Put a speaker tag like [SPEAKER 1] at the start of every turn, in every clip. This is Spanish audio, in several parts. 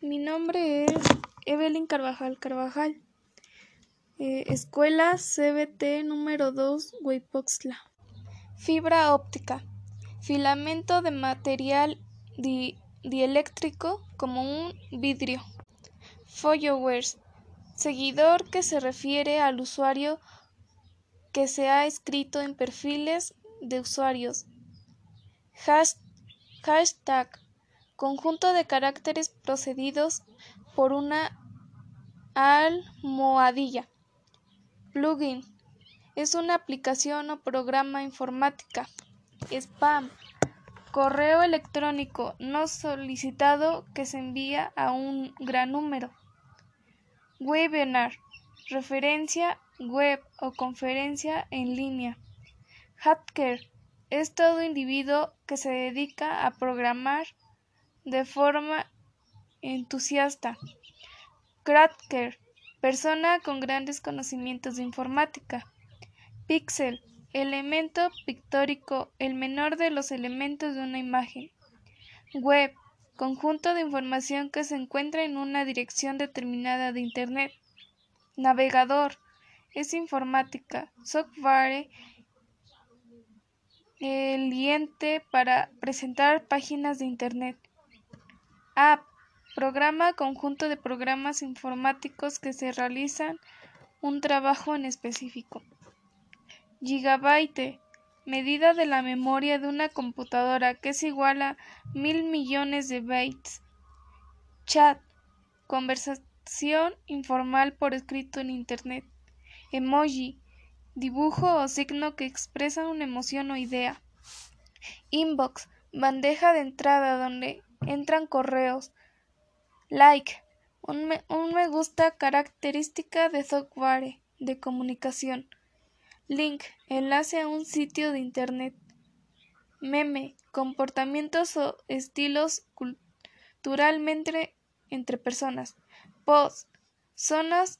[SPEAKER 1] Mi nombre es Evelyn Carvajal Carvajal. Eh, escuela CBT número 2, Huipoxtla. Fibra óptica. Filamento de material dieléctrico como un vidrio. Followers. Seguidor que se refiere al usuario que se ha escrito en perfiles de usuarios. Hashtag. Conjunto de caracteres procedidos por una almohadilla. Plugin. Es una aplicación o programa informática. Spam. Correo electrónico no solicitado que se envía a un gran número. Webinar. Referencia web o conferencia en línea. Hacker. Es todo individuo que se dedica a programar de forma entusiasta. Cracker persona con grandes conocimientos de informática. Pixel, elemento pictórico, el menor de los elementos de una imagen. Web, conjunto de información que se encuentra en una dirección determinada de Internet. Navegador, es informática, software, el cliente para presentar páginas de Internet. App, Programa conjunto de programas informáticos que se realizan un trabajo en específico. Gigabyte. Medida de la memoria de una computadora que es igual a mil millones de bytes. Chat. Conversación informal por escrito en Internet. Emoji. Dibujo o signo que expresa una emoción o idea. Inbox. Bandeja de entrada donde entran correos, Like. Un me, gusta característica de software de comunicación. Link. Enlace a un sitio de Internet. Meme. Comportamientos o estilos culturalmente entre personas. Post. Zonas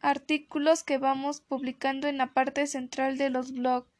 [SPEAKER 1] artículos que vamos publicando en la parte central de los blogs.